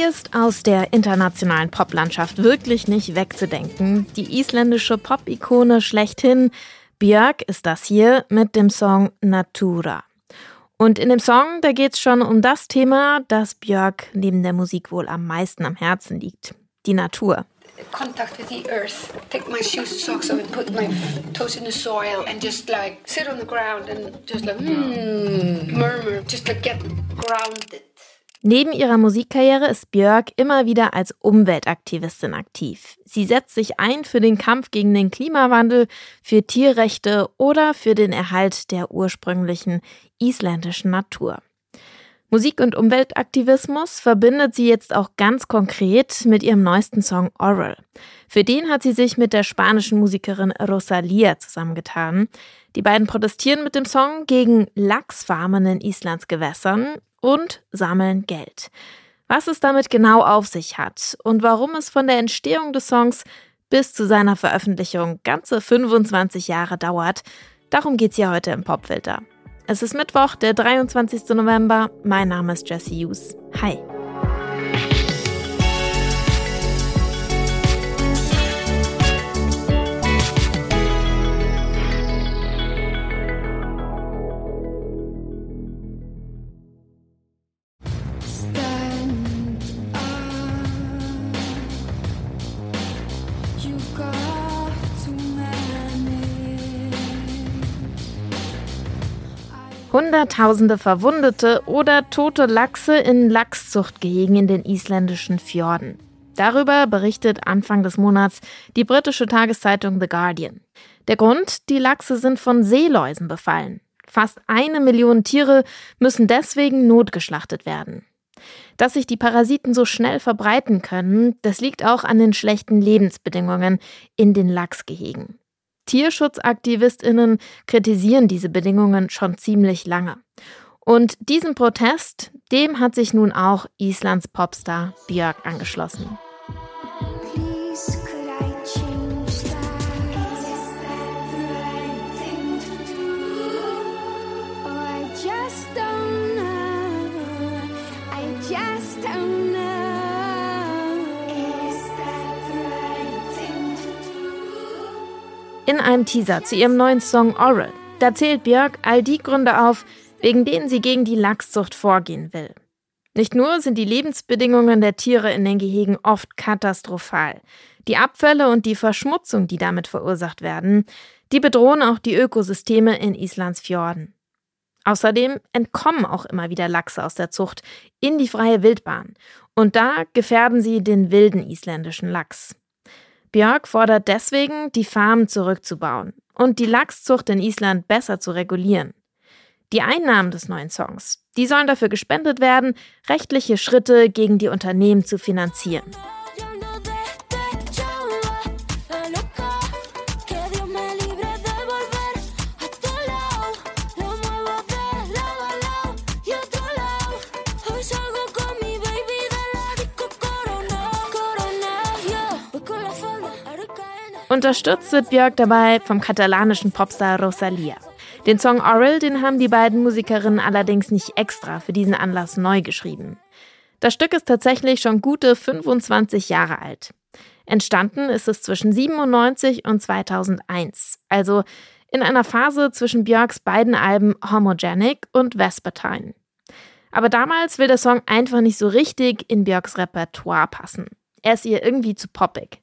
Die ist aus der internationalen Poplandschaft wirklich nicht wegzudenken. Die isländische Pop-Ikone schlechthin. Björk ist das hier mit dem Song Natura. Und in dem Song, da geht es schon um das Thema, das Björk neben der Musik wohl am meisten am Herzen liegt. Die Natur. contact with the earth, take my shoes and socks off and put my toes in the soil and just like sit on the ground and just like mm, murmur, just like get grounded. Neben ihrer Musikkarriere ist Björk immer wieder als Umweltaktivistin aktiv. Sie setzt sich ein für den Kampf gegen den Klimawandel, für Tierrechte oder für den Erhalt der ursprünglichen isländischen Natur. Musik- und Umweltaktivismus verbindet sie jetzt auch ganz konkret mit ihrem neuesten Song Oral. Für den hat sie sich mit der spanischen Musikerin Rosalia zusammengetan. Die beiden protestieren mit dem Song gegen Lachsfarmen in Islands Gewässern und sammeln Geld. Was es damit genau auf sich hat und warum es von der Entstehung des Songs bis zu seiner Veröffentlichung ganze 25 Jahre dauert, darum geht's hier heute im Popfilter. Es ist Mittwoch, der 23. November. Mein Name ist Jesse Hughes. Hi. Hunderttausende verwundete oder tote Lachse in Lachszuchtgehegen in den isländischen Fjorden. Darüber berichtet Anfang des Monats die britische Tageszeitung The Guardian. Der Grund, die Lachse sind von Seeläusen befallen. Fast eine Million Tiere müssen deswegen notgeschlachtet werden. Dass sich die Parasiten so schnell verbreiten können, das liegt auch an den schlechten Lebensbedingungen in den Lachsgehegen. Tierschutzaktivistinnen kritisieren diese Bedingungen schon ziemlich lange. Und diesem Protest, dem hat sich nun auch Islands Popstar Björk angeschlossen. In einem Teaser zu ihrem neuen Song Oral, da zählt Björk all die Gründe auf, wegen denen sie gegen die Lachszucht vorgehen will. Nicht nur sind die Lebensbedingungen der Tiere in den Gehegen oft katastrophal. Die Abfälle und die Verschmutzung, die damit verursacht werden, die bedrohen auch die Ökosysteme in Islands Fjorden. Außerdem entkommen auch immer wieder Lachse aus der Zucht in die freie Wildbahn. Und da gefährden sie den wilden isländischen Lachs. Björk fordert deswegen, die Farmen zurückzubauen und die Lachszucht in Island besser zu regulieren. Die Einnahmen des neuen Songs, die sollen dafür gespendet werden, rechtliche Schritte gegen die Unternehmen zu finanzieren. Unterstützt wird Björk dabei vom katalanischen Popstar Rosalia. Den Song Oral, den haben die beiden Musikerinnen allerdings nicht extra für diesen Anlass neu geschrieben. Das Stück ist tatsächlich schon gute 25 Jahre alt. Entstanden ist es zwischen 97 und 2001, also in einer Phase zwischen Björks beiden Alben Homogenic und Vespertine. Aber damals will der Song einfach nicht so richtig in Björks Repertoire passen. Er ist ihr irgendwie zu poppig.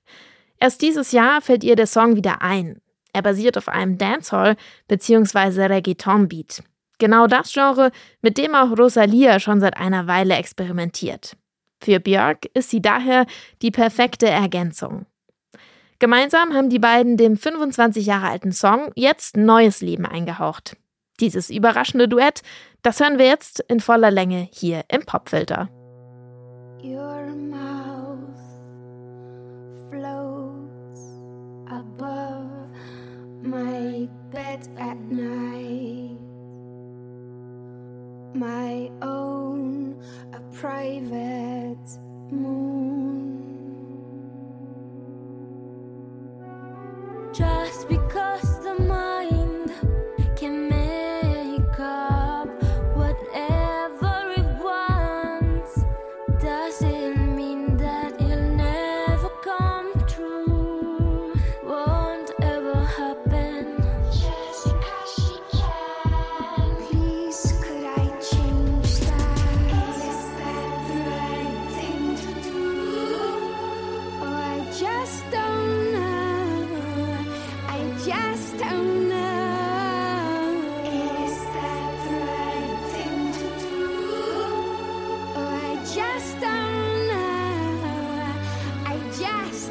Erst dieses Jahr fällt ihr der Song wieder ein. Er basiert auf einem Dancehall bzw. Reggaeton-Beat. Genau das Genre, mit dem auch Rosalia schon seit einer Weile experimentiert. Für Björk ist sie daher die perfekte Ergänzung. Gemeinsam haben die beiden dem 25 Jahre alten Song jetzt neues Leben eingehaucht. Dieses überraschende Duett, das hören wir jetzt in voller Länge hier im Popfilter. Your above my bed at night.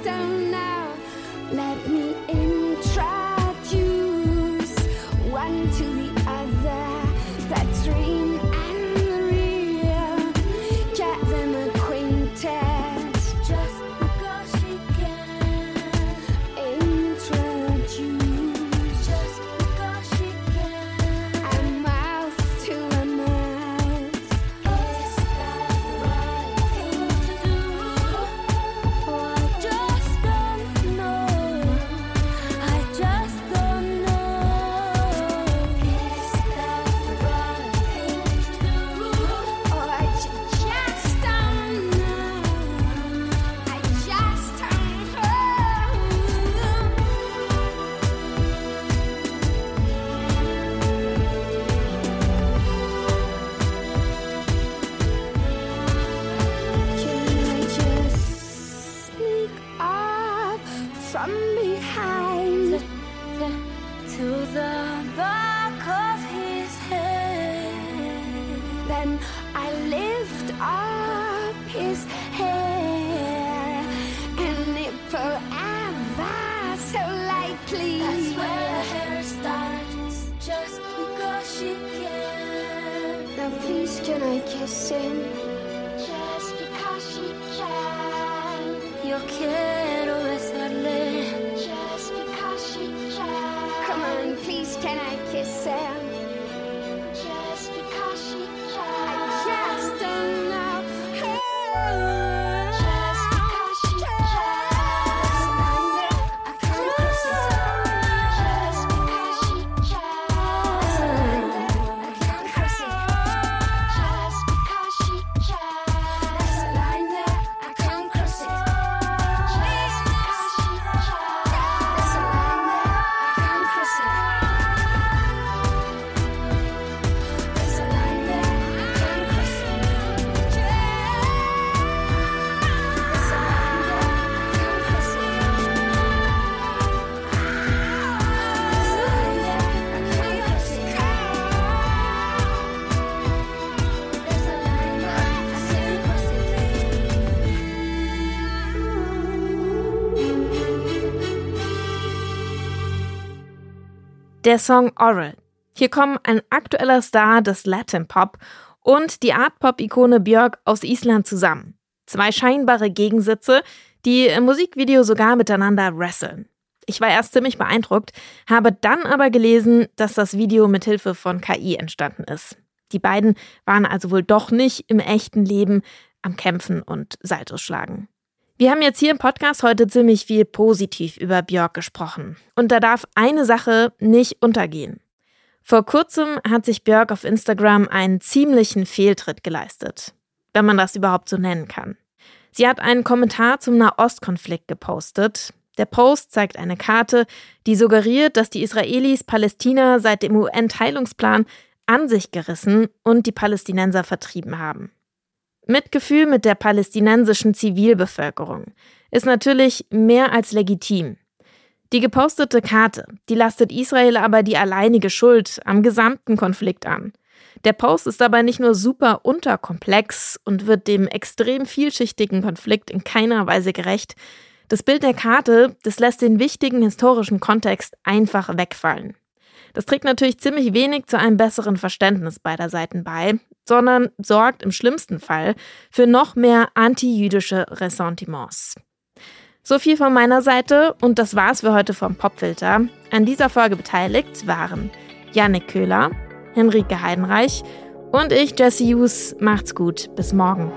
down now. Let me in, try. kissing just because she can. You're kidding. Der Song Oral. Hier kommen ein aktueller Star des Latin Pop und die Art Pop-Ikone Björk aus Island zusammen. Zwei scheinbare Gegensätze, die im Musikvideo sogar miteinander wresteln. Ich war erst ziemlich beeindruckt, habe dann aber gelesen, dass das Video mit Hilfe von KI entstanden ist. Die beiden waren also wohl doch nicht im echten Leben am Kämpfen und Saltos schlagen. Wir haben jetzt hier im Podcast heute ziemlich viel positiv über Björk gesprochen. Und da darf eine Sache nicht untergehen. Vor kurzem hat sich Björk auf Instagram einen ziemlichen Fehltritt geleistet. Wenn man das überhaupt so nennen kann. Sie hat einen Kommentar zum Nahostkonflikt gepostet. Der Post zeigt eine Karte, die suggeriert, dass die Israelis Palästina seit dem UN-Teilungsplan an sich gerissen und die Palästinenser vertrieben haben. Mitgefühl mit der palästinensischen Zivilbevölkerung ist natürlich mehr als legitim. Die gepostete Karte, die lastet Israel aber die alleinige Schuld am gesamten Konflikt an. Der Post ist dabei nicht nur super unterkomplex und wird dem extrem vielschichtigen Konflikt in keiner Weise gerecht. Das Bild der Karte, das lässt den wichtigen historischen Kontext einfach wegfallen. Das trägt natürlich ziemlich wenig zu einem besseren Verständnis beider Seiten bei, sondern sorgt im schlimmsten Fall für noch mehr antijüdische Ressentiments. So viel von meiner Seite und das war's für heute vom Popfilter. An dieser Folge beteiligt waren Yannick Köhler, Henrike Heidenreich und ich, Jesse Hughes. Macht's gut, bis morgen.